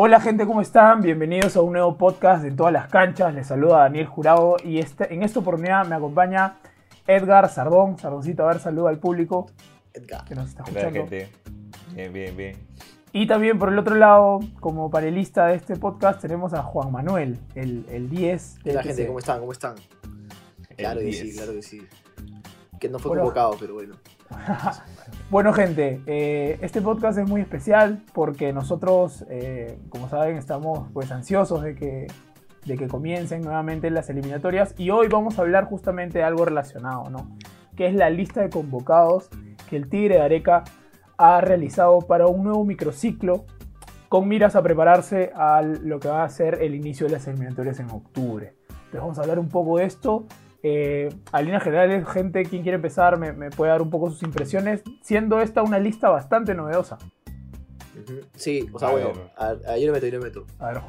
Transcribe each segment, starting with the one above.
Hola gente, ¿cómo están? Bienvenidos a un nuevo podcast de todas las canchas. Les saluda Daniel Jurado y este, en esta oportunidad me acompaña Edgar Sardón. Sardoncito, a ver, saluda al público Edgar. que nos está ¿Qué tal, escuchando. gente? Bien, bien, bien. Y también por el otro lado, como panelista de este podcast, tenemos a Juan Manuel, el, el 10 ¿Qué de tal, gente? ¿Cómo están? ¿Cómo están? Claro que 10. sí, claro que sí. Que no fue convocado, pero bueno. Bueno, gente, eh, este podcast es muy especial porque nosotros, eh, como saben, estamos pues ansiosos de que, de que comiencen nuevamente las eliminatorias y hoy vamos a hablar justamente de algo relacionado, ¿no? Que es la lista de convocados que el Tigre de Areca ha realizado para un nuevo microciclo con miras a prepararse a lo que va a ser el inicio de las eliminatorias en octubre. Entonces vamos a hablar un poco de esto. Eh, a líneas generales, gente, quien quiere empezar me, me puede dar un poco sus impresiones, siendo esta una lista bastante novedosa. Sí, o sea, bueno, ver. a, a- yo lo meto, yo lo meto. A ver,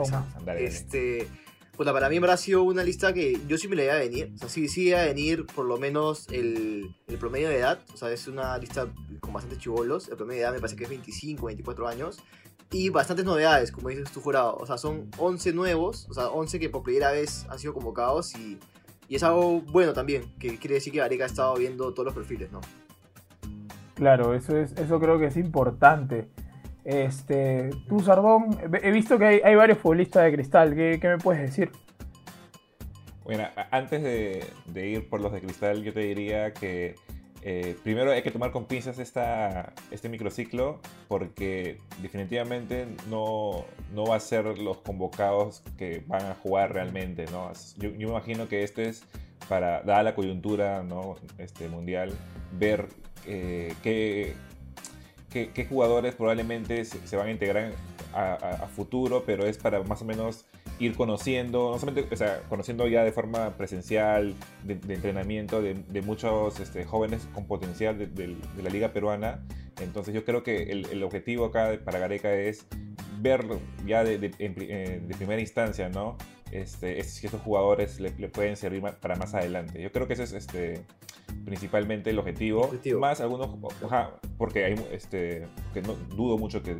dale. Este, puta, para mí en verdad ha sido una lista que yo sí me la iba a venir. O sea, sí, sí iba a venir por lo menos el, el promedio de edad. O sea, es una lista con bastantes chivolos. El promedio de edad me parece que es 25, 24 años. Y bastantes novedades, como dices tú, jurado. O sea, son 11 nuevos. O sea, 11 que por primera vez han sido convocados. Y, y es algo bueno también. Que quiere decir que Gareca ha estado viendo todos los perfiles, ¿no? Claro, eso, es, eso creo que es importante. Este, tú, Sardón, he visto que hay, hay varios futbolistas de cristal. ¿Qué, qué me puedes decir? Bueno, antes de, de ir por los de cristal, yo te diría que eh, primero hay que tomar con pinzas este microciclo porque definitivamente no, no va a ser los convocados que van a jugar realmente, ¿no? Yo, me imagino que este es para, dada la coyuntura ¿no? este, mundial, ver eh, qué, qué, jugadores probablemente se, van a integrar a, futuro, pero es para más o menos ir conociendo, no solamente, o sea, conociendo ya de forma presencial, de, entrenamiento, de, de muchos este, jóvenes con potencial de, la liga peruana. Entonces yo creo que el, el objetivo acá para Gareca es ver ya de, primera instancia, ¿no? Este, es- si estos jugadores le, le pueden servir para más adelante. Yo creo que ese es este, principalmente el objetivo. Objetivo. Más algunos, porque hay, este, que no dudo mucho que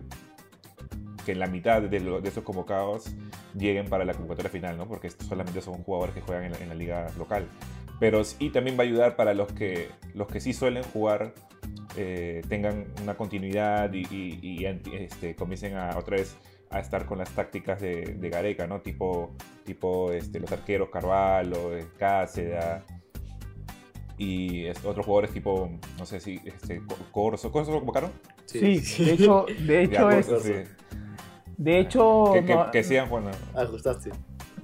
que la mitad de, lo- de esos convocados lleguen para la convocatoria final, ¿no? Porque solamente son jugadores que juegan en la, en la liga local. Pero sí también va a ayudar para los que, los que sí suelen jugar eh, tengan una continuidad y, y- y este, comiencen a otra vez a estar con las tácticas de, de Gareca, ¿no? Tipo, tipo este, los arqueros Carvalho, eh, Cáceda y es- otros jugadores tipo, no sé si, este, Co- Corso. ¿Corso lo convocaron? Sí, de hecho, de hecho Ya, es, Corso, sí. de hecho, Que, que, no- que sigan jugando. Ajustaste.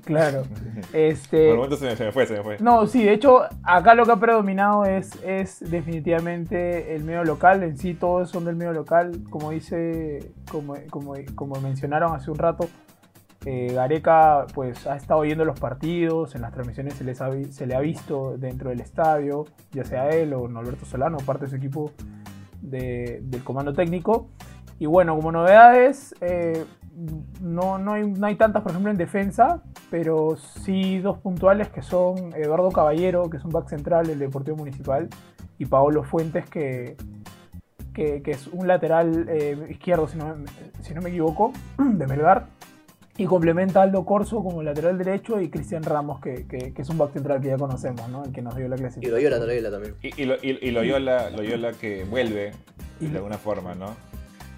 claro, Por este, el momento se me, se me fue, se me fue. no, sí, de hecho, acá lo que ha predominado es, es definitivamente el medio local, en sí todos son del medio local, como dice, como, como, como mencionaron hace un rato, eh, Gareca pues ha estado viendo los partidos, en las transmisiones se, les ha le ha visto dentro del estadio, ya sea él o Norberto Solano, parte de su equipo de- del comando técnico. Y bueno, como novedades, eh, no, no, hay, no hay tantas, por ejemplo, en defensa, pero sí dos puntuales que son Eduardo Caballero, que es un back central del Deportivo Municipal, y Paolo Fuentes, que, que, es un lateral eh, izquierdo, si no, si no me equivoco, de Melgar. Y complementa a Aldo Corso como lateral derecho y Cristian Ramos, que, que- que es un back central que ya conocemos, ¿no? el que nos dio la Y clasificación. Loyola, Loyola también. Y, y, lo- y- y Loyola, Loyola que vuelve de alguna forma, ¿no?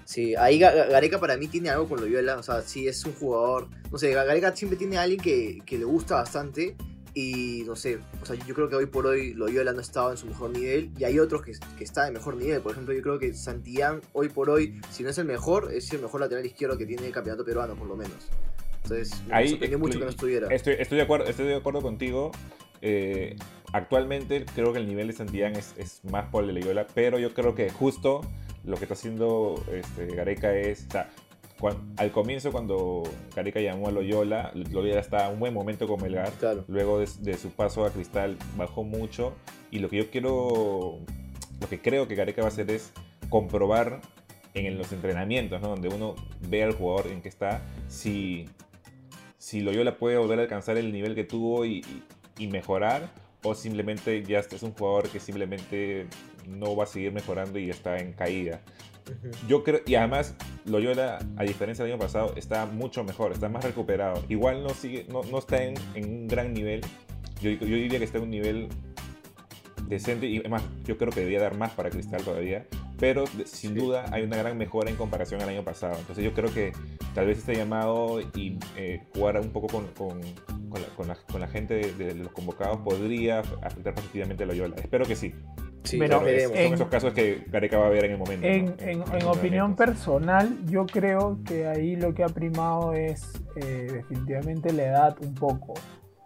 Sí, ahí Ga- Ga- Gareca para mí tiene algo con Loyola, o sea, sí es un jugador, no sé, Ga- Gareca siempre tiene a alguien que, que le gusta bastante y no sé, o sea, yo creo que hoy por hoy Loyola no estaba en su mejor nivel y hay otros que, que están en mejor nivel, por ejemplo, yo creo que Santillán hoy por hoy, si no es el mejor, es el mejor lateral izquierdo que tiene el campeonato peruano, por lo menos. Entonces, me Ahí, sorprendió mucho eh, que no estuviera. Estoy, estoy, de, acuerdo, estoy de acuerdo contigo. Eh, actualmente creo que el nivel de Santillán es, es más por el de Loyola, pero yo creo que justo lo que está haciendo este, Gareca es, o sea, al comienzo cuando Gareca llamó a Loyola, Loyola estaba en un buen momento con Melgar, Claro. luego de, de su paso a Cristal bajó mucho y lo que yo quiero, lo que creo que Gareca va a hacer es comprobar en los entrenamientos, ¿no? donde uno ve al jugador en que está, si, si Loyola puede volver a alcanzar el nivel que tuvo y, y- y mejorar, o simplemente ya es un jugador que simplemente no va a seguir mejorando y está en caída. Yo creo, y además Loyola, a diferencia del año pasado, está mucho mejor, está más recuperado. Igual no sigue, no, no está en, en, un gran nivel. Yo, yo diría que está en un nivel decente y además yo creo que debería dar más para Cristal todavía. Pero sin duda hay una gran mejora en comparación al año pasado. Entonces yo creo que tal vez este llamado y eh, jugar un poco con, con, con, la, con, la, con, la, gente de, de, los convocados podría afectar positivamente a Loyola. Espero que sí. Sí, Pero es- en- son esos casos que Gareca va a ver en el momento. En, ¿no? en- en opinión personal, yo creo que ahí lo que ha primado es eh, definitivamente la edad un poco.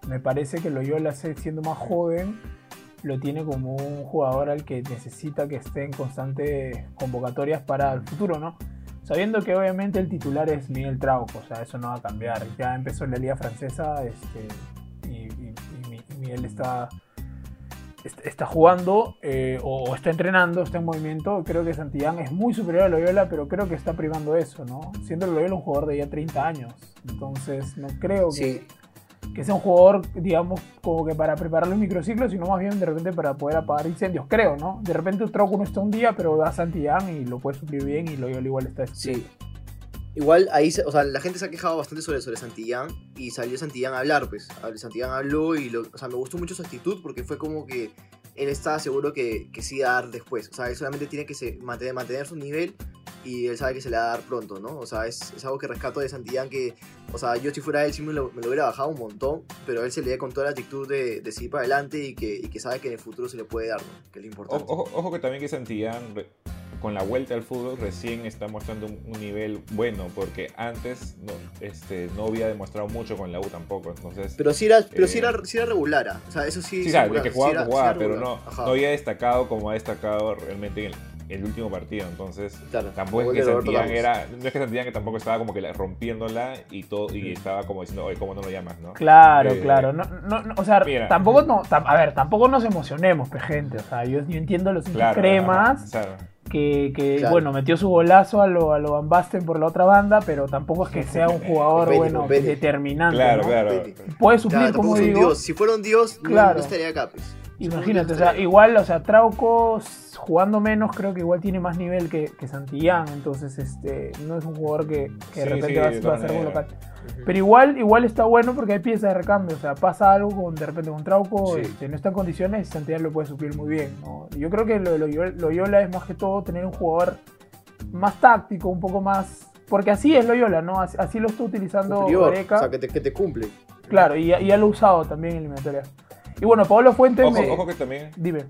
Me parece que Loyola, siendo más joven, lo tiene como un jugador al que necesita que esté en constantes convocatorias para el futuro, ¿no? Sabiendo que obviamente el titular es Miguel Trauco, o sea, eso no va a cambiar. Ya empezó la liga francesa este, y, y- y Mi- y Miguel está, est- está jugando eh, o, está entrenando, está en movimiento. Creo que Santillán es muy superior a Loyola, pero creo que está primando eso, ¿no? Siendo Loyola un jugador de ya 30 años. Entonces, no creo que, Sí, que sea un jugador, digamos, como que para prepararle un microciclo, sino más bien de repente para poder apagar incendios, creo, ¿no? De repente Trauco no está un día, pero va a Santillán y lo puede suplir bien y Loyola igual está. sí. Igual ahí, o sea, la gente se ha quejado bastante sobre, sobre Santillán y salió Santillán a hablar, pues. Santillán habló y, lo, o sea, me gustó mucho su actitud porque fue como que él estaba seguro que, que sí iba a dar después. O sea, él solamente tiene que se, mantener, mantener su nivel y él sabe que se le va a dar pronto, ¿no? O sea, es, es algo que rescato de Santillán que, o sea, yo si fuera él sí me lo, me lo hubiera bajado un montón, pero él se le da con toda la actitud de, de seguir para adelante y que, y que sabe que en el futuro se le puede dar, ¿no? Que es lo importante. Ojo, ojo- que también que Santillán, con la vuelta al fútbol, recién está mostrando un, un nivel bueno, porque antes no, este, no había demostrado mucho con la U tampoco. Entonces, Pero sí era, pero Eh, sí era, sí era regular, ¿ah? o sea, eso sí. sí, sabe, regular, que sí jugaba, era- jugaba, sí era pero regular. no, no había destacado como ha destacado realmente en el, el último partido. Entonces, Claro, tampoco es que Carlos. era, no es que Santillán que tampoco estaba como que la- rompiéndola y todo, y estaba como diciendo, oye, ¿cómo no lo llamas, no? Claro, Eh, claro. No, no, no, o sea, mira. tampoco no, tam- a ver, tampoco nos emocionemos, gente. O sea, yo, yo entiendo los Claro, cremas ajá, claro. Que, que, Claro. bueno, metió su golazo a lo, a lo Van Basten por la otra banda, pero tampoco es que sea un jugador, bueno, determinante. Claro, ¿no? claro. Claro, Puede suplir, tampoco como digo. dios. Si fuera un dios, no- Claro. no, estaría acá, pues. Imagínate, dios, o sea, igual, o sea, Trauco jugando menos creo que igual tiene más nivel que, que Santillán, entonces este no es un jugador que, que de Sí, repente sí, va, de va a ser un local. Pero igual, igual está bueno porque hay piezas de recambio. O sea, pasa algo con de repente con Trauco, Sí. este, no está en condiciones y Santillán lo puede suplir muy bien. ¿no? Yo creo que lo de Loyola, es más que todo tener un jugador más táctico, un poco más. Porque así es Loyola, ¿no? Así, así lo está utilizando Gareca. o sea, que te, que te cumple. Claro, y, ya- y ya lo ha usado también en eliminatoria. Y bueno, Pablo Fuentes Ojo, me- ojo que también Dime.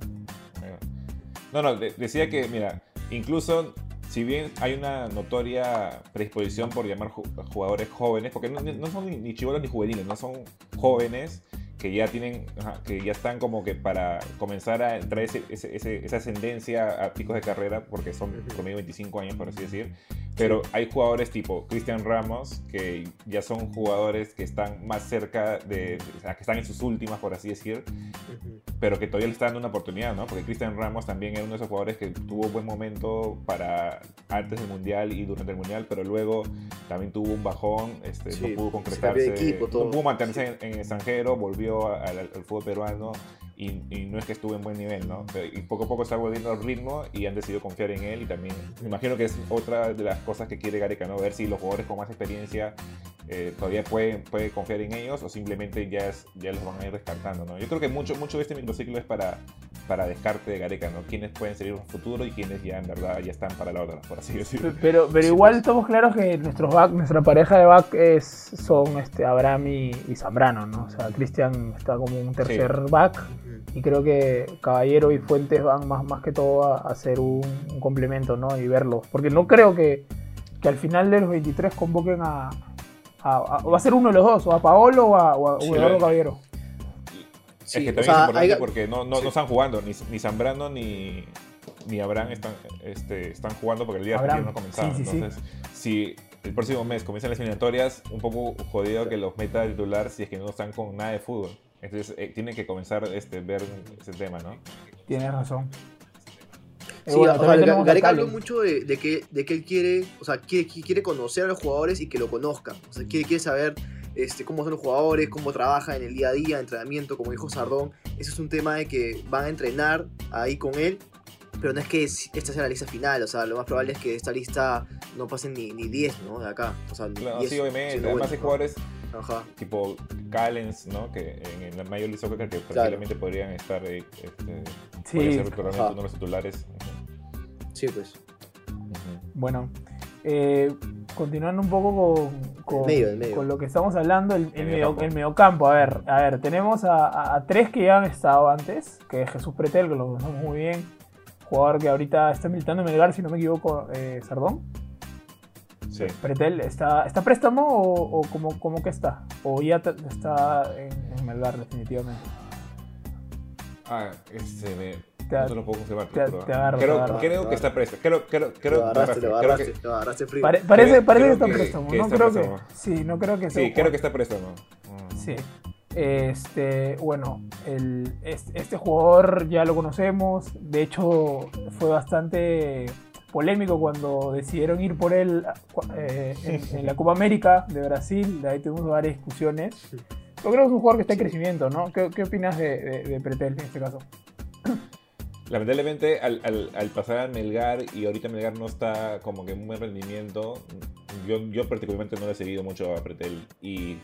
No, no, de- decía que, mira, incluso si bien hay una notoria predisposición por llamar ju- jugadores jóvenes, porque no, son ni, ni ni juveniles, no son jóvenes que ya tienen, que ya están como que para comenzar a entrar ese, ese- esa ascendencia a picos de carrera, porque son promedio 25 años, por así decir. Pero hay jugadores tipo Cristian Ramos, que ya son jugadores que están más cerca de, o sea, que están en sus últimas, por así decir, pero que todavía le está dando una oportunidad, ¿no? Porque Cristian Ramos también era uno de esos jugadores que tuvo un buen momento para antes del Mundial y durante el Mundial, pero luego también tuvo un bajón, este, Sí, no pudo se concretarse, equipo, no pudo mantenerse en, en el extranjero, volvió al, fútbol peruano y, no es que estuvo en buen nivel, ¿no? Y poco a poco está volviendo al ritmo y han decidido confiar en él y también me imagino que es otra de las cosas que quiere Gareca, ¿no? Ver si los jugadores con más experiencia eh, todavía pueden puede confiar en ellos o simplemente ya, ya los van a ir descartando, ¿no? Yo creo que mucho, mucho de este microciclo es para, para descarte de Gareca, ¿no? Quiénes pueden en el futuro y quiénes ya en verdad ya están para la otra, por así decirlo. Pero, pero igual estamos claros que nuestros back, nuestra pareja de back es, son este, Abraham y, y Zambrano, ¿no? O sea, Cristian está como un tercer back y creo que Caballero y Fuentes van más, más que todo a, a hacer un, un complemento, ¿no? Y verlos. Porque no creo que, que al final de los 23 convoquen a, a- a- Va a ser uno de los dos, o a Paolo o a, o a- o a Sí, Eduardo Caballero. Sí, es que o también sea, es importante hay- porque no, no, sí. no están jugando, ni, ni Zambrano ni, ni Abraham están, este, están jugando porque el día Abraham, anterior no comenzaba. sí, sí, sí. Entonces, si el próximo mes comienzan las eliminatorias, un poco jodido que los meta de titular si es que no están con nada de fútbol. Entonces, eh, tienen que comenzar este, ver ese tema, ¿no? Tienes razón. Sí, bueno, o sea, Gareca habló mucho de, de que, de que él quiere, o sea, quiere, quiere conocer a los jugadores y que lo conozcan. O sea, quiere, quiere saber este, cómo son los jugadores, cómo trabajan en el día a día, entrenamiento, como dijo Sardón. Eso es un tema de que van a entrenar ahí con él pero no es que esta sea la lista final, o sea, lo más probable es que esta lista no pasen ni, ni 10, ¿no? De acá. O sea, claro, sí, obviamente. Además hay jugadores tipo Callens, ¿no? Que en el Major League Soccer que posiblemente podrían estar, eh, este, sí. ser realmente uno de los titulares. Sí, pues. Bueno, eh, continuando un poco con, con, lo que estamos hablando, el, el, medio, el mediocampo. A ver, a ver, tenemos a, tres que ya han estado antes, que es Jesús Pretel, que lo conocemos muy bien, jugador que ahorita está militando en Melgar, si no me equivoco, eh, Sardón. Sí. Pretel, ¿está, está préstamo o, o cómo, que está? ¿O ya está en, en Melgar definitivamente? Ah, este, me, no te lo puedo confirmar. Te, te agarro, creo, creo que está préstamo. Creo, creo, creo, lo agarraste, lo agarraste, lo agarraste frío. Pare, parece, parece que está préstamo. no creo que. Sí, no creo que sea. Sí, creo que está préstamo. Sí. Este, bueno, el, este, jugador ya lo conocemos. De hecho, fue bastante polémico cuando decidieron ir por él eh, en, la Copa América de Brasil. De ahí tuvimos varias discusiones. Yo creo que es un jugador que está en crecimiento, ¿no? ¿Qué, qué opinas de, de, de Pretel en este caso? Lamentablemente al, pasar a Melgar y ahorita Melgar no está como que en un buen rendimiento, yo, particularmente no le he seguido mucho a Pretel y,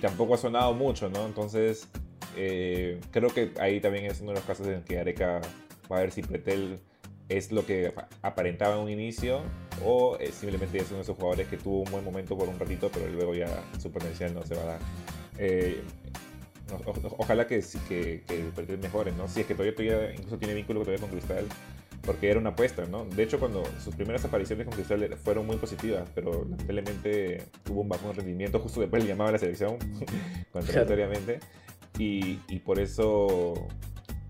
tampoco ha sonado mucho, ¿no? Entonces eh, creo que ahí también es uno de los casos en que Areca va a ver si Pretel es lo que aparentaba en un inicio o simplemente es uno de esos jugadores que tuvo un buen momento por un ratito pero luego ya su potencial no se va a dar. Eh, ojalá que, que, que mejore, ¿no? Si es que todavía, incluso tiene vínculo todavía con Cristal, porque era una apuesta, ¿no? De hecho, cuando sus primeras apariciones con Cristal fueron muy positivas, pero lamentablemente tuvo un bajón rendimiento justo después le llamaba a la selección, contradictoriamente, y, y por eso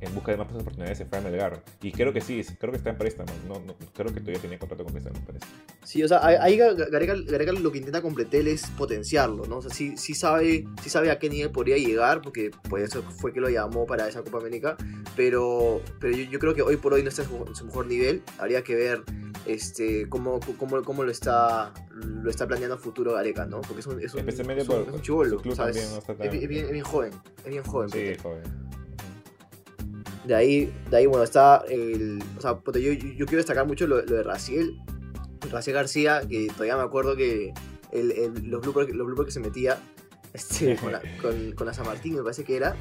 en busca de más oportunidades se fue a Melgar. Y creo que sí, creo que está en préstamo. No, no, creo que todavía tenía contrato con Cristal, me parece. Sí, o sea, ahí Gareca, lo que intenta con Pretel es potenciarlo, ¿no? O sea, sí, sí, sabe, sí sabe a qué nivel podría llegar, porque pues eso fue que lo llamó para esa Copa América. Pero, pero yo, creo que hoy por hoy no está en su, mejor nivel. Habría que ver este, cómo, cómo, cómo, lo, está, lo está planeando a futuro Gareca, ¿no? Porque es un, es un, es un, ¿sabes? es, bien, es, bien, joven, es bien joven. Sí, joven. De ahí, de ahí bueno, está el. O sea, yo, yo, quiero destacar mucho lo, de Raciel. Raciel García, que todavía me acuerdo que el, el, los, bloopers, los que se metía este, con, la, con, la San Martín, me parece que era.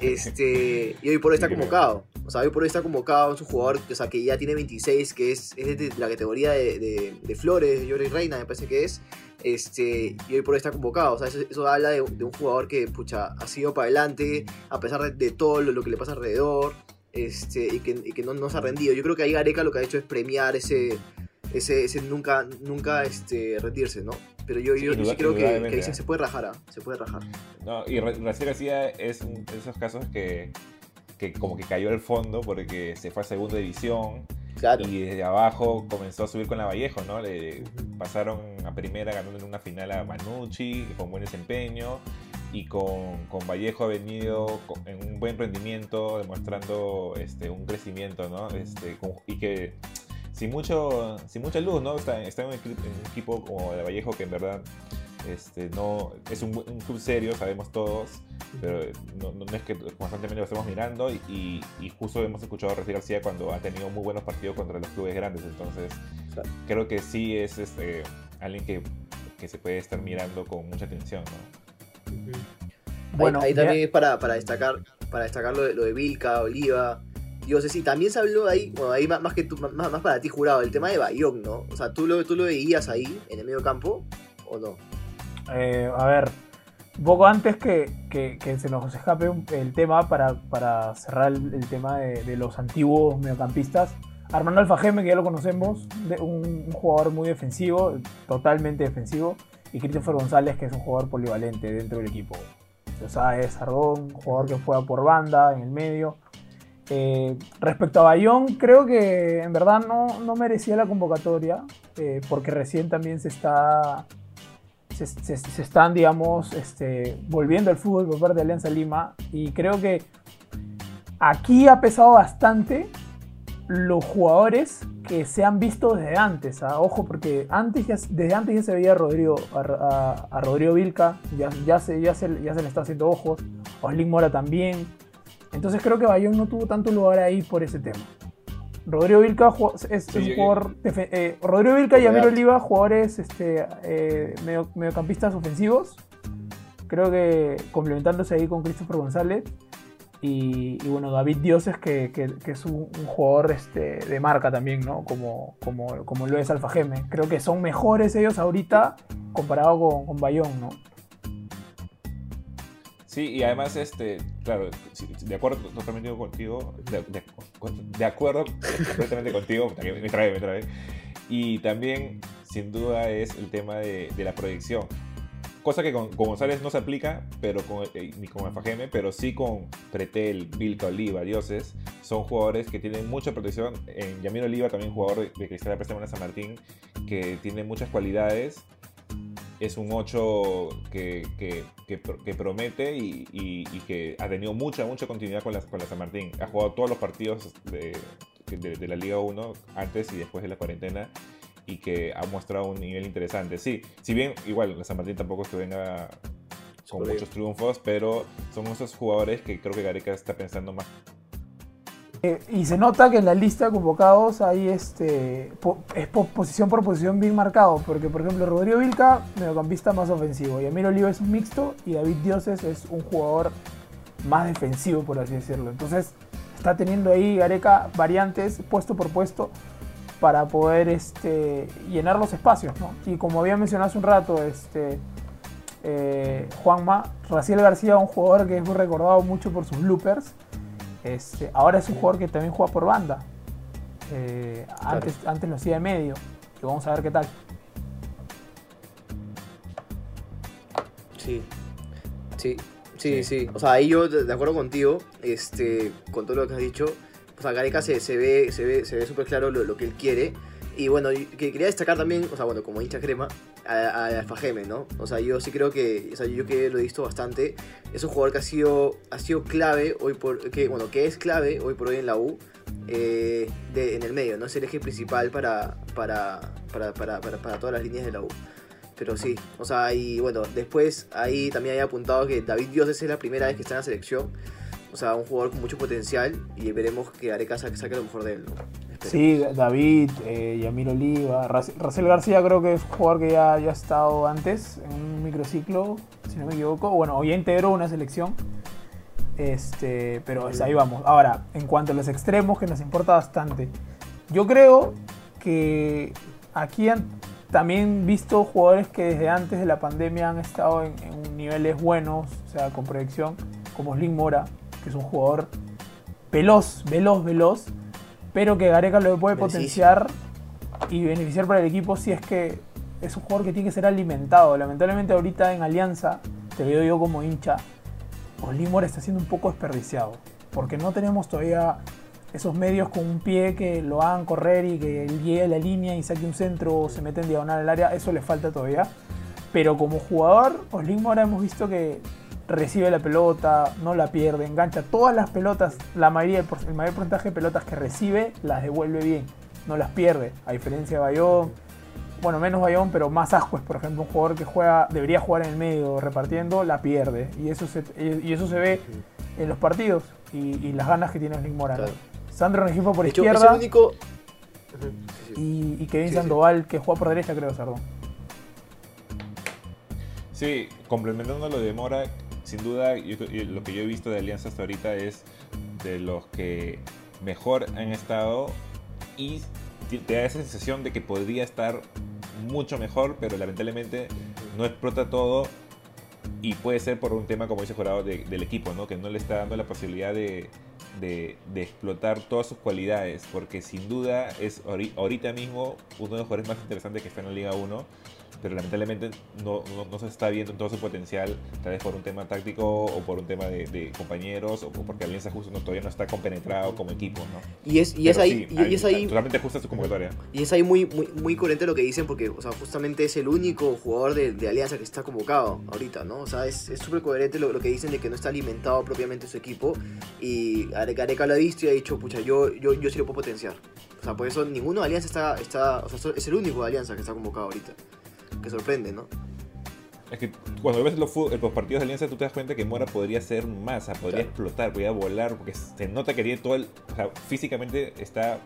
Este, y hoy por hoy está convocado. O sea, hoy por hoy está convocado. Es un jugador o sea, que ya tiene 26, que es, es de la categoría de, de, de Flores, de Jordi Reina, me parece que es. Este, y hoy por hoy está convocado. O sea, eso, habla de, un jugador que pucha, ha sido para adelante, a pesar de, todo lo, que le pasa alrededor, este, y que, no, no, se ha rendido. Yo creo que ahí Gareca lo que ha hecho es premiar ese, ese, ese nunca, nunca este, rendirse, ¿no? Pero yo, yo, sí creo que, se puede rajar, ¿ah? se puede rajar. No, y Raciel García es de esos casos que, que como que cayó al fondo porque se fue a segunda división y desde abajo comenzó a subir con la Vallejo, ¿no? Le pasaron a primera ganando en una final a Manucci con buen desempeño y con, con Vallejo ha venido en un buen rendimiento, demostrando este, un crecimiento, ¿no? Este, y que sin, mucho, sin mucha luz, ¿no? Está, está en, un equipo, como el Vallejo que en verdad este, no, es un, un club serio, sabemos todos pero no, no, es que constantemente lo estemos mirando y, y, justo hemos escuchado a Rafael García cuando ha tenido muy buenos partidos contra los clubes grandes, entonces creo que sí es este, alguien que, que, se puede estar mirando con mucha atención. ¿no? Bueno, ahí, también es para, para, destacar, para destacar lo de, lo de Vilca, Oliva. Yo sé si también se habló ahí, bueno, ahí más, que tú, más, más, para ti jurado, el tema de Bayón, ¿no? O sea, ¿tú lo, tú lo veías ahí, en el medio campo, o no? Eh, a ver, un poco antes que, se nos escape el tema para, cerrar el, tema de, los antiguos mediocampistas. Armando Alfajeme, que ya lo conocemos, un, jugador muy defensivo, totalmente defensivo. Y Christopher González, que es un jugador polivalente dentro del equipo. O sea, es Ardón, un jugador que juega por banda, en el medio. Eh, respecto a Bayón, creo que en verdad no, merecía la convocatoria, eh, porque recién también se está se, están, digamos, este, volviendo al fútbol por parte de Alianza Lima. Y creo que aquí ha pesado bastante los jugadores que se han visto desde antes. ¿ah? Ojo, porque antes desde antes ya se veía a Rodrigo, a, Rodrigo Vilca, ya, ya, se, ya, se, ya se le está haciendo ojos. Oslin Mora también. Entonces creo que Bayón no tuvo tanto lugar ahí por ese tema. Rodrigo Vilca es, un jugador. Eh, Rodrigo Vilca y Amir Oliva, jugadores este, eh, mediocampistas ofensivos. Creo que complementándose ahí con Christopher González. Y, bueno, David Dioses, que, es un, jugador este, de marca también, ¿no? Como, como, como lo es Alfa Geme. Creo que son mejores ellos ahorita comparado con, con Bayón, ¿no? Sí, y además, este, claro, de acuerdo totalmente contigo, de, acuerdo completamente contigo, me trae, me trae. Y también, sin duda, es el tema de, la proyección. Cosa que con, González no se aplica, pero con, eh, ni con Alfajeme, pero sí con Pretel, Vilca, Oliva, Dioses. Son jugadores que tienen mucha protección. En Yamir Oliva, también jugador de, Cristal de San Martín, que tiene muchas cualidades es un 8 que, que, promete y, que ha tenido mucha, mucha continuidad con la, con la San Martín. Ha jugado todos los partidos de, de, la Liga 1 antes y después de la cuarentena y que ha mostrado un nivel interesante. Sí, si bien igual la San Martín tampoco es que venga con muchos triunfos, pero son esos jugadores que creo que Gareca está pensando más eh, y se nota que en la lista de convocados hay este, es posición por posición bien marcado, porque por ejemplo Rodrigo Vilca, mediocampista más ofensivo, y Amir Oliva es un mixto, y David Dioses es un jugador más defensivo, por así decirlo. Entonces está teniendo ahí Gareca variantes puesto por puesto para poder este, llenar los espacios. Y como había mencionado hace un rato, este, eh, Juanma, Raciel García, un jugador que es muy recordado mucho por sus bloopers este, ahora es un jugador que también juega por banda. Eh, antes, antes lo hacía de medio. Y vamos a ver qué tal. Sí. Sí, sí, sí. O sea, ahí yo de acuerdo contigo, este, con todo lo que has dicho. O sea, Gareca se, ve se ve se ve súper claro lo, que él quiere. Y bueno, que quería destacar también, o sea, bueno, como hincha crema, a, Alfa Geme, ¿no? O sea, yo sí creo que, o sea, yo que lo he visto bastante, es un jugador que ha sido, ha sido clave hoy por, que, bueno, que es clave hoy por hoy en la U, eh, de, en el medio, ¿no? Es el eje principal para, para, para, para, para todas las líneas de la U. Pero sí, o sea, y bueno, después ahí también hay apuntado que David Dios es la primera vez que está en la selección. O sea, un jugador con mucho potencial y veremos que Areca saque lo mejor de él, ¿no? Sí, David, eh, Yamir Oliva, Racel García creo que es un jugador que ya, ya ha estado antes en un microciclo, si no me equivoco. Bueno, hoy integró una selección. Este, pero ahí vamos. Ahora, en cuanto a los extremos, que nos importa bastante. Yo creo que aquí han también visto jugadores que desde antes de la pandemia han estado en, en niveles buenos, o sea, con proyección, como Slim Mora, que es un jugador veloz, veloz, veloz pero que Gareca lo puede potenciar y beneficiar para el equipo si es que es un jugador que tiene que ser alimentado. Lamentablemente ahorita en Alianza, te veo yo como hincha, Olimor está siendo un poco desperdiciado, porque no tenemos todavía esos medios con un pie que lo hagan correr y que él llegue a la línea y saque un centro o se mete en diagonal al área, eso le falta todavía. Pero como jugador, Olimor hemos visto que recibe la pelota, no la pierde, engancha todas las pelotas, la mayoría, el mayor porcentaje de pelotas que recibe las devuelve bien, no las pierde, a diferencia de Bayón, bueno, menos Bayón, pero más Ascuez, por ejemplo, un jugador que juega, debería jugar en el medio repartiendo, la pierde, y eso se, y eso se ve en los partidos y, las ganas que tiene Slick Morano. Sandro Regifo por izquierda. Único... Y, y, Kevin Sandoval, que juega por derecha, creo, Sardón. Sí, complementando lo de Mora, sin duda, lo que yo he visto de Alianza hasta ahorita es de los que mejor han estado y te da esa sensación de que podría estar mucho mejor, pero lamentablemente no explota todo y puede ser por un tema, como dice Jurado, del equipo, ¿no? que no le está dando la posibilidad de, de, explotar todas sus cualidades, porque sin duda es ahorita mismo uno de los jugadores más interesantes que está en la Liga 1 pero lamentablemente no, no, se está viendo todo su potencial, tal vez por un tema táctico o por un tema de, compañeros o porque Alianza justo no, todavía no está compenetrado como equipo, ¿no? Y es, y es ahí, y, es ahí totalmente justa su convocatoria. Y es ahí muy, muy, muy coherente lo que dicen porque, o sea, justamente es el único jugador de, Alianza que está convocado ahorita, ¿no? O sea, es súper coherente lo, lo, que dicen de que no está alimentado propiamente su equipo y Areca, lo ha visto y ha dicho, pucha, yo, yo, yo sí lo puedo potenciar. O sea, por eso ninguno de Alianza está, está, o sea, es el único de Alianza que está convocado ahorita que sorprende, ¿no? Es que cuando ves los, los, partidos de Alianza, tú te das cuenta que Mora podría ser masa, podría explotar, podría volar, porque se nota que tiene todo el. O sea, físicamente está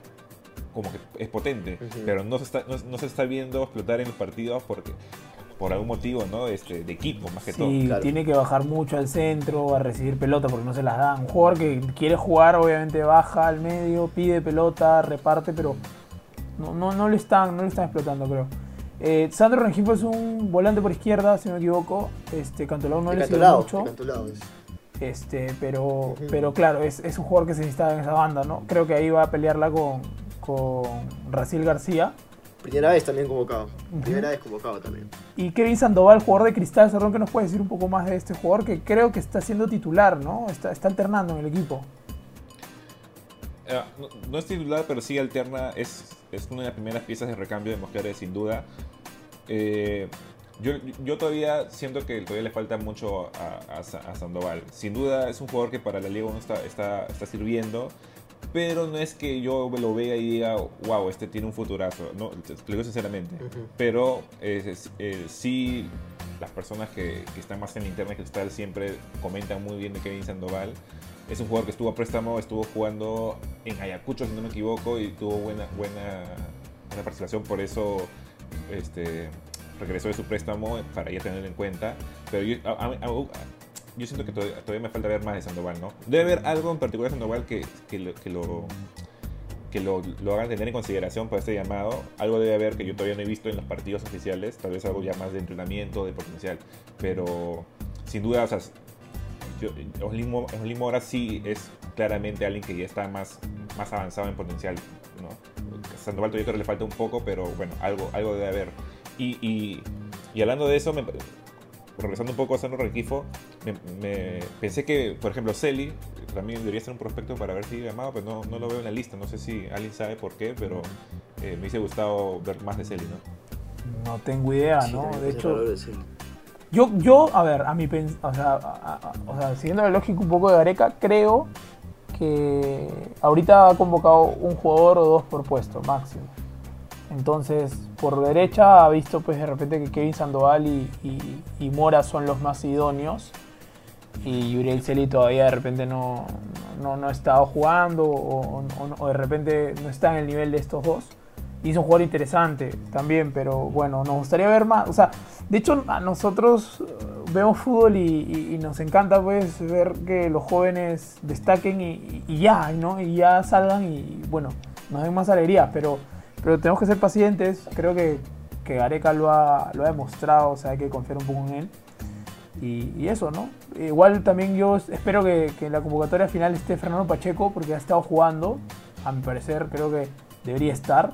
como que es potente, pero no se, está, no, no se está viendo explotar en los partidos porque por algún motivo, ¿no? Este, de equipo, más que todo. Sí, claro. tiene que bajar mucho al centro, a recibir pelota porque no se las dan. Un jugador que quiere jugar, obviamente baja al medio, pide pelota, reparte, pero no, no, no lo están, no lo están explotando, creo. Eh, Sandro Rengifo es un volante por izquierda, si no me equivoco. Este, Cantolao no le sirve mucho. es. Este, pero, pero claro, es, es un jugador que se necesita en esa banda, ¿no? Creo que ahí va a pelearla con, con Raciel García. Primera vez también convocado. Primera vez convocado también. Y Kevin Sandoval, jugador de Cristal Cerrón, que nos puede decir un poco más de este jugador que creo que está siendo titular, ¿no? Está, está alternando en el equipo. Eh, no, no es titular, pero sí alterna. Es, es una de las primeras piezas de recambio de Mosquera, sin duda. Eh, yo, yo todavía siento que todavía le falta mucho a, a Sa- a Sandoval. Sin duda es un jugador que para la Liga 1 está, está, está sirviendo. Pero no es que yo lo vea y diga, wow, este tiene un futurazo. No, te lo digo sinceramente. Pero eh, es- eh, sí, las personas que, que están más en internet cristal siempre comentan muy bien de Kevin Sandoval. Es un jugador que estuvo a préstamo, estuvo jugando en Ayacucho, si no me equivoco, y tuvo buena, buena, buena participación, por eso este, regresó de su préstamo para ya tenerlo en cuenta. Pero yo, a- a- siento que todavía, me falta ver más de Sandoval, ¿no? Debe haber algo en particular de Sandoval que, que lo... Que lo lo, lo hagan tener en consideración para este llamado. Algo debe haber que yo todavía no he visto en los partidos oficiales, tal vez algo ya más de entrenamiento, de potencial. Pero sin duda, o sea, yo, Oslin Mo- Oslin Mora sí es claramente alguien que ya está más, más avanzado en potencial. ¿no? Sandoval todavía creo que le falta un poco, pero bueno, algo, algo debe haber. Y, y, y hablando de eso, me- regresando un poco a Sandro Requifo, me, me- pensé que, por ejemplo, Celi también debería ser un prospecto para ver si llamado, pero no, no lo veo en la lista. No sé si alguien sabe por qué, pero eh, me hubiese gustado ver más de Celi, ¿no? No tengo idea, ¿no? De hecho, de. Yo, yo, a ver, a mi o o sea, siguiendo la lógica un poco de Gareca, creo que ahorita ha convocado un jugador o dos por puesto, máximo. Entonces, por derecha ha visto pues de repente que Kevin Sandoval y, y- y Mora son los más idóneos. Y Yuriel Celi todavía de repente no, no, no ha estado jugando o- o de repente no está en el nivel de estos dos. Y es un jugador interesante también, pero bueno, nos gustaría ver más. O sea, de hecho, a nosotros eh, vemos fútbol y, y- y nos encanta pues ver que los jóvenes destaquen y, y- ya, ¿no? Y ya salgan y bueno, nos den más alegría, pero, pero tenemos que ser pacientes. Creo que, que Gareca lo ha, lo ha demostrado, o sea, hay que confiar un poco en él. Y, y eso, ¿no? Igual también yo espero que, que en la convocatoria final esté Fernando Pacheco, porque ha estado jugando. A mi parecer, creo que debería estar,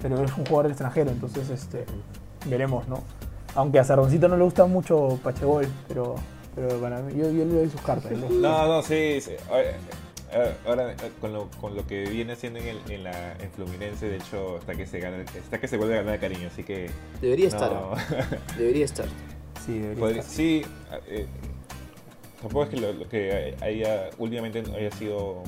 pero es un jugador extranjero, entonces este, veremos, ¿no? Aunque a Sardoncito no le gusta mucho Pachegol, pero, pero para mí, yo, yo le doy sus cartas. ¿no? No, no, sí. sí. Ahora, con lo, con lo que viene haciendo en, el, en, la, en Fluminense, de hecho, hasta que se gana, hasta que se vuelve a ganar cariño, así que. Debería no. estar. Debería estar. Sí, debería Podría- estar. sí, eh, tampoco es que lo, lo que haya últimamente haya sido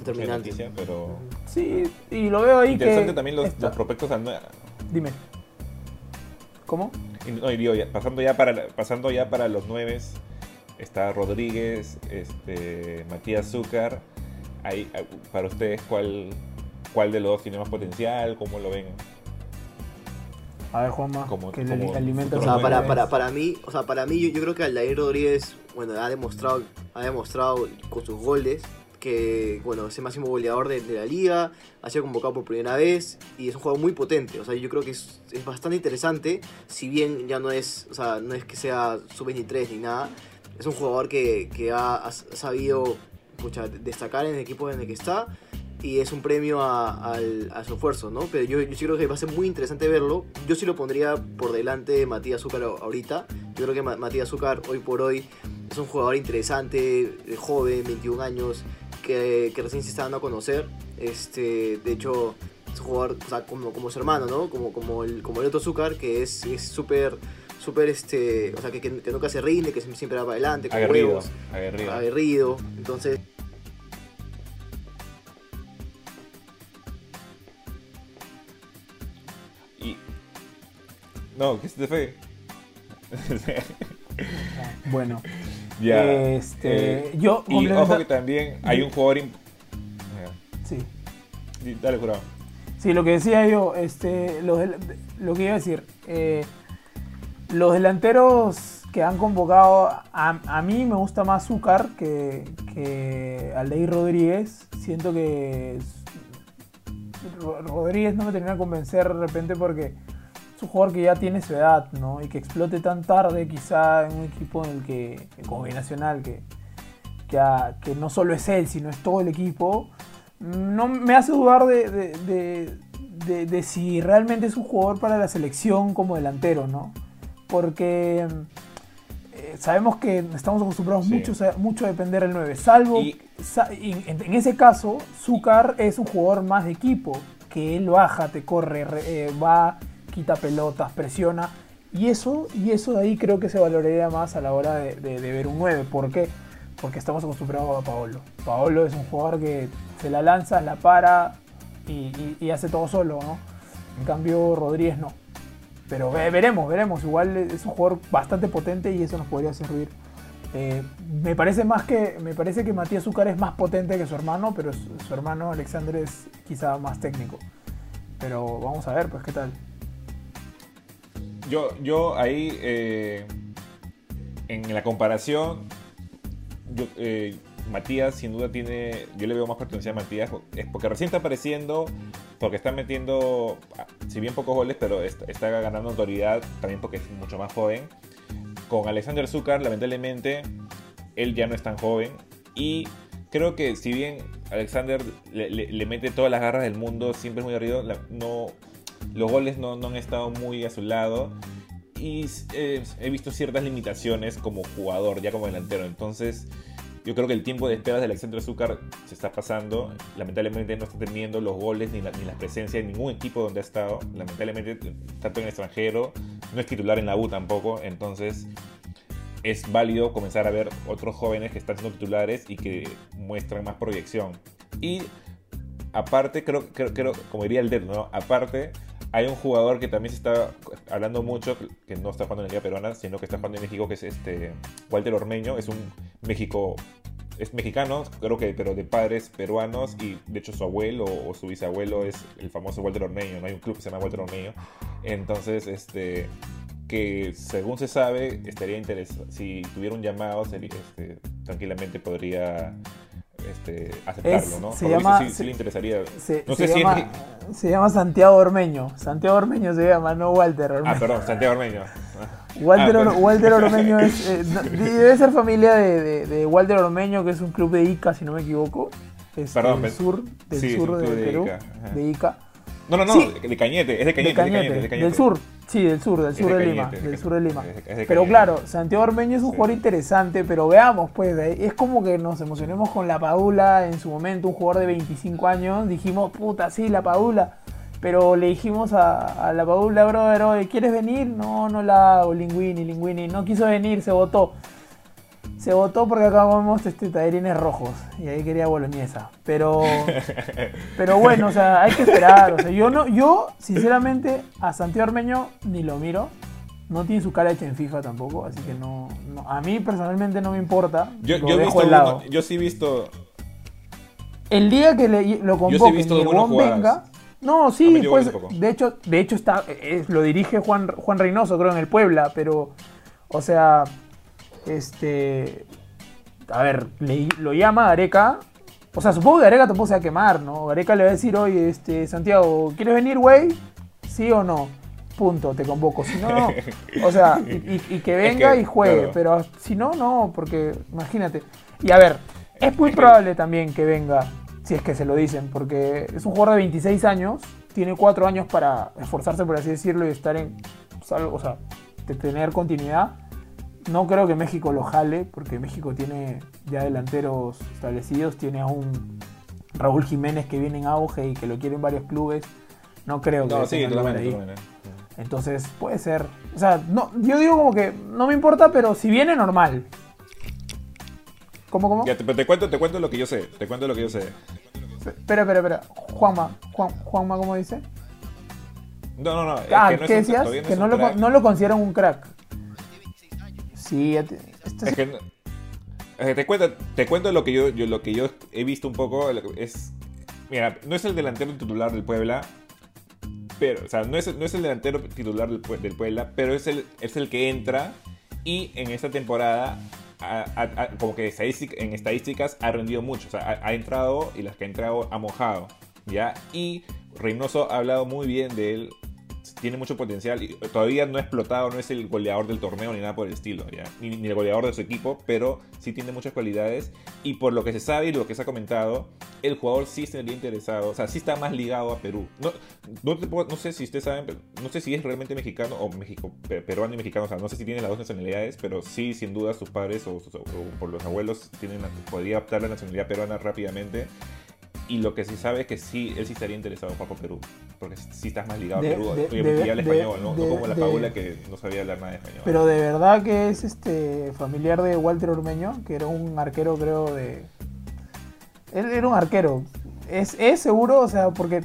Determinante. noticia, pero Sí, y lo veo ahí interesante que... también los, está- los prospectos al Dime. ¿Cómo? y no, y digo, ya, pasando ya para pasando ya para los nueves está Rodríguez, este Matías Zúcar. Ahí, ah, para ustedes cuál cuál de los dos tiene más potencial, cómo lo ven. A ver, Juanma, Como- que como alimenta O futuro sea, para, para, para mí, o sea, para mí yo, yo creo que Aldair Rodríguez, bueno, ha demostrado, ha demostrado con sus goles que, bueno, es el máximo goleador de, de la liga, ha sido convocado por primera vez y es un jugador muy potente. O sea, yo creo que es, es bastante interesante, si bien ya no es, o sea, no es que sea sub-23 ni nada, es un jugador que, que ha, ha sabido pucha, destacar en el equipo en el que está y es un premio a, al- a su esfuerzo, ¿no? Pero yo, yo sí creo que va a ser muy interesante verlo. Yo sí lo pondría por delante de Matías Zúcar ahorita. Yo creo que Ma- Matías Zúcar hoy por hoy es un jugador interesante, eh, joven, 21 años, que, que recién se está dando a conocer. Este, de hecho, es un jugador o sea, como, como su hermano, ¿no? Como, como, el, como el otro Zúcar, que es es súper, súper, este, o sea, que, que- que nunca se rinde, que siempre va para adelante, con Aguerrido, huevos, aguerrido. aguerrido. Entonces, Y no, que se te fue. Bueno, ya. este, eh, yo y ojo que también hay un jugador. Sí. Dale, jurado. Sí, lo que decía yo, este, del- lo que iba a decir, eh, los delanteros que han convocado, a, a mí me gusta más Zúcar que, que Aldeir Rodríguez. Siento que Ro- Rodríguez no me termina de convencer de repente porque es un jugador que ya tiene su edad, ¿no? Y que explote tan tarde quizá en un equipo en el que, como binacional, que, que, a- que no solo es él, sino es todo el equipo, no me hace dudar de, de- de- si realmente es un jugador para la selección como delantero, ¿no? Porque eh, sabemos que estamos acostumbrados Sí. mucho, a- mucho a depender del 9, salvo Y- sa- y en, en ese caso, Zúcar es un jugador más de equipo, que él baja, te corre, re- eh, va, quita pelotas, presiona. Y eso, y eso de ahí creo que se valoraría más a la hora de, ver un 9. ¿Por qué? Porque estamos acostumbrados a Paolo. Paolo es un jugador que se la lanza, la para y, hace todo solo, ¿no? En cambio, Rodríguez no. Pero ve- veremos, veremos. Igual es un jugador bastante potente y eso nos podría servir. Eh, me parece más que me parece que Matías Zúcar es más potente que su hermano, pero su, hermano Alexander es quizá más técnico. Pero vamos a ver, pues qué tal. Yo, yo ahí, eh, en la comparación, eh, Matías sin duda tiene, yo le veo más potencial a Matías, es porque recién está apareciendo, porque está metiendo, si bien pocos goles, pero está, ganando autoridad, también porque es mucho más joven. Con Alexander Zúcar, lamentablemente, él ya no es tan joven y creo que si bien Alexander le, mete todas las garras del mundo, siempre es muy arriba, no, los goles no, no han estado muy a su lado y eh, he visto ciertas limitaciones como jugador, ya como delantero. Entonces, yo creo que el tiempo de espera de Alexander Zúcar se está pasando. Lamentablemente no está teniendo los goles ni la, ni la presencia en ningún equipo donde ha estado. Lamentablemente, tanto en extranjero, no es titular en la U tampoco. Entonces, es válido comenzar a ver otros jóvenes que están siendo titulares y que muestran más proyección. Y aparte, creo, creo, creo como diría el dedo, ¿no? Aparte, hay un jugador que también se está hablando mucho, que no está jugando en la Liga Peruana, sino que está jugando en México, que es este Walter Ormeño. Es un México, es mexicano, creo que, pero de padres peruanos, y de hecho su abuelo o su bisabuelo es el famoso Walter Ormeño, ¿no? Hay un club que se llama Walter Ormeño. Entonces, este que según se sabe, estaría interesado, si tuviera un llamado, este, tranquilamente podría este, aceptarlo, Es- ¿no? se llama- sí, sí se- le interesaría. Se, no se sé si llama, es- se llama Santiago Ormeño. Santiago Ormeño se llama, no Walter Ormeño. Ah, perdón, Santiago Ormeño. Walter, Ah, Or-. Walter Ormeño es, eh, no, debe ser familia de, de- de Walter Ormeño, que es un club de Ica, si no me equivoco. Es Perdón, del sur, del sí, sur de, Perú, Ica, de Ica. No, no, no, Sí. de Cañete, es de Cañete, de de Cañete, Cañete, de Cañete. del sur, sí, del sur, del sur de Lima, del sur de Lima. Pero claro, Santiago Ormeño es un Sí. jugador interesante, pero veamos, pues, es como que nos emocionemos con la Padula en su momento, un jugador de 25 años, dijimos, puta, sí, la Padula. Pero le dijimos a, a la Padula, brother, oye, ¿quieres venir? No, no la hago, Linguini, Linguini. No quiso venir, se votó. Se votó porque acá comemos este, tallarines rojos y ahí quería boloñesa. Pero, pero bueno, o sea, hay que esperar. O sea, yo no, yo sinceramente a Santiago Ormeño ni lo miro. No tiene su cara hecha en FIFA tampoco, así que no, no- a mí personalmente no me importa. Yo, lo yo dejo visto lado. uno- yo sí he visto. El día que le, lo convoquen visto y el venga. No, sí, pues, de hecho, de hecho está, es- lo dirige Juan, Juan Reynoso, creo, en el Puebla, pero, o sea, este, a ver, le- lo llama Gareca, o sea, supongo que Gareca tampoco se va a quemar, ¿no? Gareca le va a decir, oye, este, Santiago, ¿quieres venir, güey? ¿Sí o no? Punto, te convoco. Si no, no. O sea, y, y- y que venga que, y juegue, claro. pero si no, no, porque imagínate. Y a ver, es muy probable también que venga, si es que se lo dicen, porque es un jugador de 26 años, tiene 4 años para esforzarse, por así decirlo, y estar en, o sea, de tener continuidad. No creo que México lo jale, porque México tiene ya delanteros establecidos, tiene a un Raúl Jiménez que viene en auge y que lo quieren varios clubes. No creo que No, sí, totalmente. ahí. totalmente. Entonces, puede ser. O sea, no, yo digo como que no me importa, pero si viene, normal. ¿Cómo, cómo? Ya, te- cuento, te cuento lo que yo sé. Te cuento lo que yo sé. Espera, espera, espera. Juanma, Juan, Juanma, ¿cómo dice? No, no, no. es ah, que no es ¿qué un- decías? Que no lo, no lo consideran un crack. Sí, ya te- te cuento, te cuento lo que yo, lo que yo he visto un poco. Es. Mira, no es el delantero titular del Puebla. pero, o sea, no es, no es el delantero titular del, del Puebla, pero es el, es el que entra y en esta temporada, como que en estadísticas, ha rendido mucho. O sea, ha, ha entrado y las que ha entrado ha mojado, ¿ya? Y Reynoso ha hablado muy bien de él. Tiene mucho potencial y todavía no ha explotado, no es el goleador del torneo ni nada por el estilo, ¿ya? Ni, ni el goleador de su equipo, pero sí tiene muchas cualidades. Y por lo que se sabe y lo que se ha comentado, el jugador sí estaría interesado, o sea, sí está más ligado a Perú. No, no, te puedo- no sé si ustedes saben, no sé si es realmente mexicano o México, pe- peruano y mexicano, o sea, no sé si tiene las dos nacionalidades, pero sí, sin duda, sus padres o, sus- o por los abuelos tienen, podría optar la nacionalidad peruana rápidamente. Y lo que sí sabe es que sí, él sí estaría interesado por Perú, porque sí estás más ligado De- a Perú, de- obviamente de- español, ¿no? como la Paula que no sabía hablar nada de español. Pero de verdad que es este familiar de Walter Ormeño, que era un arquero, creo, de. Él era un arquero. Es, es seguro, o sea, porque.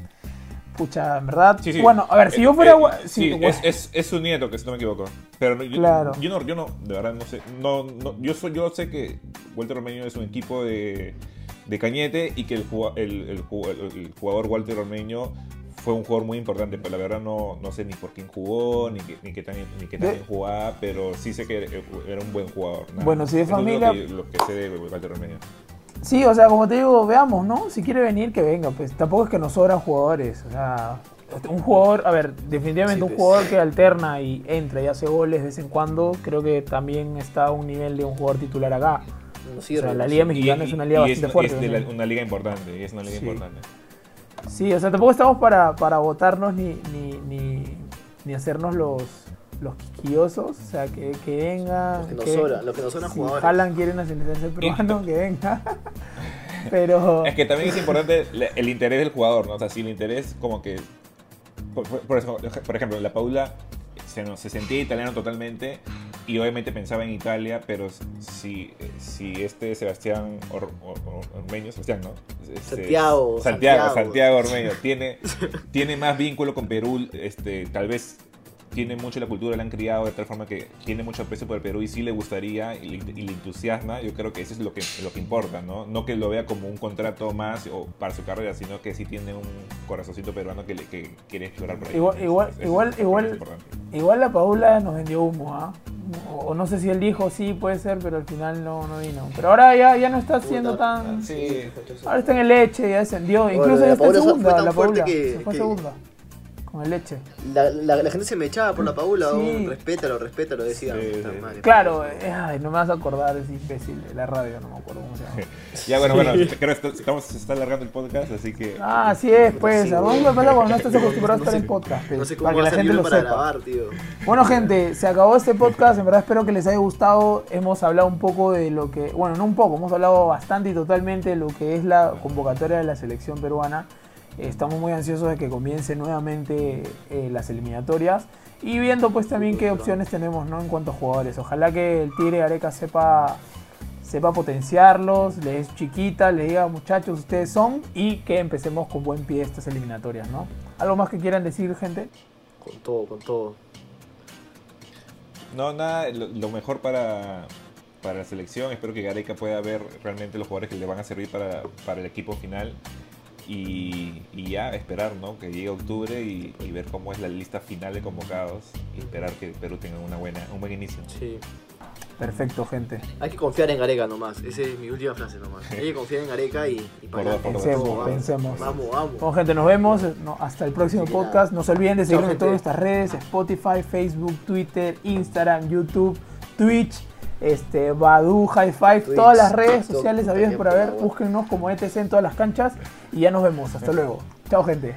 Pucha, en verdad. Sí, sí. Bueno, a ver, si Eh, yo fuera. eh, Gua- sí, es, es, es su nieto, que si no me equivoco. Pero yo, Claro. yo, no, yo no, de verdad no sé. No, no, yo, soy, yo sé que Walter Ormeño es un equipo de, de Cañete y que el, el, el ju- el- el jugador Walter Ormeño fue un jugador muy importante. Pero la verdad no, no sé ni por quién jugó, ni qué, ni qué tan, ni qué tan De- bien jugaba, pero sí sé que era, un buen jugador. nada Bueno, si de Eso es lo familia- que- Lo que, sé de Walter Ormeño. Sí, o sea, como te digo, veamos, ¿no? Si quiere venir, que venga. Pues tampoco es que nos sobran jugadores. O sea, un jugador, a ver, definitivamente Sí, un pues. jugador que alterna y entra y hace goles de vez en cuando, creo que también está a un nivel de un jugador titular acá. No O sirve, sea, la Liga. Mexicana es una liga y bastante es, fuerte. es de la- una liga importante, y es una liga Sí. importante. Sí, o sea, tampoco estamos para, para votarnos ni, ni, ni, ni hacernos los, los quisquillosos. O sea, que, que venga. Lo que nos sobra, lo que nos sobran si jugadores. Haaland quiere nacionalizarse peruano, que venga. Pero. Es que también es importante el interés del jugador, ¿no? O sea, si el interés como que... Por, por- por eso, por ejemplo, la Paula se, sentía italiano totalmente y obviamente pensaba en Italia, pero si, si este Sebastián Or- Or- Or- Ormeño, Sebastián, ¿no? Este, Santiago, Santiago, Santiago. Santiago Ormeño, tiene, tiene más vínculo con Perú, este, tal vez tiene mucho la cultura, la han criado de tal forma que tiene mucho aprecio por el Perú y sí le gustaría y le, y le entusiasma, yo creo que eso es lo que, lo que importa, ¿no? No que lo vea como un contrato más o para su carrera, sino que sí tiene un corazoncito peruano que, le, que quiere explorar por ahí. Igual- igual- Eso igual- eso igual-. Igual la Paula nos vendió humo, ¿ah? O, o no sé si él dijo sí, puede ser, pero al final no, no vino. Pero ahora ya, ya no está siendo tan. Sí, Ahora está en el leche, ya descendió. Bueno, Incluso la ya está en segunda. fue tan la fuerte Paula que- se fue que- segunda. Con el leche. La, la, la gente se me echaba por la Paula, Sí. oh, respétalo, respétalo, decía. Sí. Claro, eh, ay, no me vas a acordar, es imbécil de la radio, no me acuerdo cómo se llama. Ya, bueno, bueno, creo que estamos, se está alargando el podcast, así que... Ah, así es, pues. Sí, ¿A dónde güey. pasa cuando no estás acostumbrado a No estar sé- en podcast? No sé cómo para que la gente lo para sepa. grabar, tío. Bueno, gente, se acabó este podcast. En verdad espero que les haya gustado. Hemos hablado un poco de lo que, bueno, no un poco, hemos hablado bastante y totalmente de lo que es la convocatoria de la selección peruana. Estamos muy ansiosos de que comiencen nuevamente eh, las eliminatorias y viendo pues también qué opciones tenemos ¿no? en cuanto a jugadores. Ojalá que el Tigre Areca sepa, sepa potenciarlos, les es chiquita, les diga muchachos ustedes son y que empecemos con buen pie estas eliminatorias. ¿no? ¿Algo más que quieran decir gente? Con todo, con todo. No, nada, lo, lo mejor para, para la selección. Espero que Gareca pueda ver realmente los jugadores que le van a servir para, para el equipo final. Y, y ya esperar, ¿no? Que llegue octubre y, y ver cómo es la lista final de convocados. Y esperar que Perú tenga una buena, un buen inicio. Sí. Perfecto, gente. Hay que confiar en Gareca nomás. Esa es mi última frase nomás. Hay que confiar en Gareca y, y para. Pensemos, Vamos, pensemos. Vamos, vamos. Bueno, gente, nos vemos no, hasta el próximo podcast. nada. No se olviden de seguirnos en todas nuestras redes: Spotify, Facebook, Twitter, Instagram, YouTube, Twitch, este, Badu, High Five, Twitch, todas las redes sociales habidas por haber. Búsquenos como ETC en todas las canchas y ya nos vemos. Hasta luego. Chao, gente.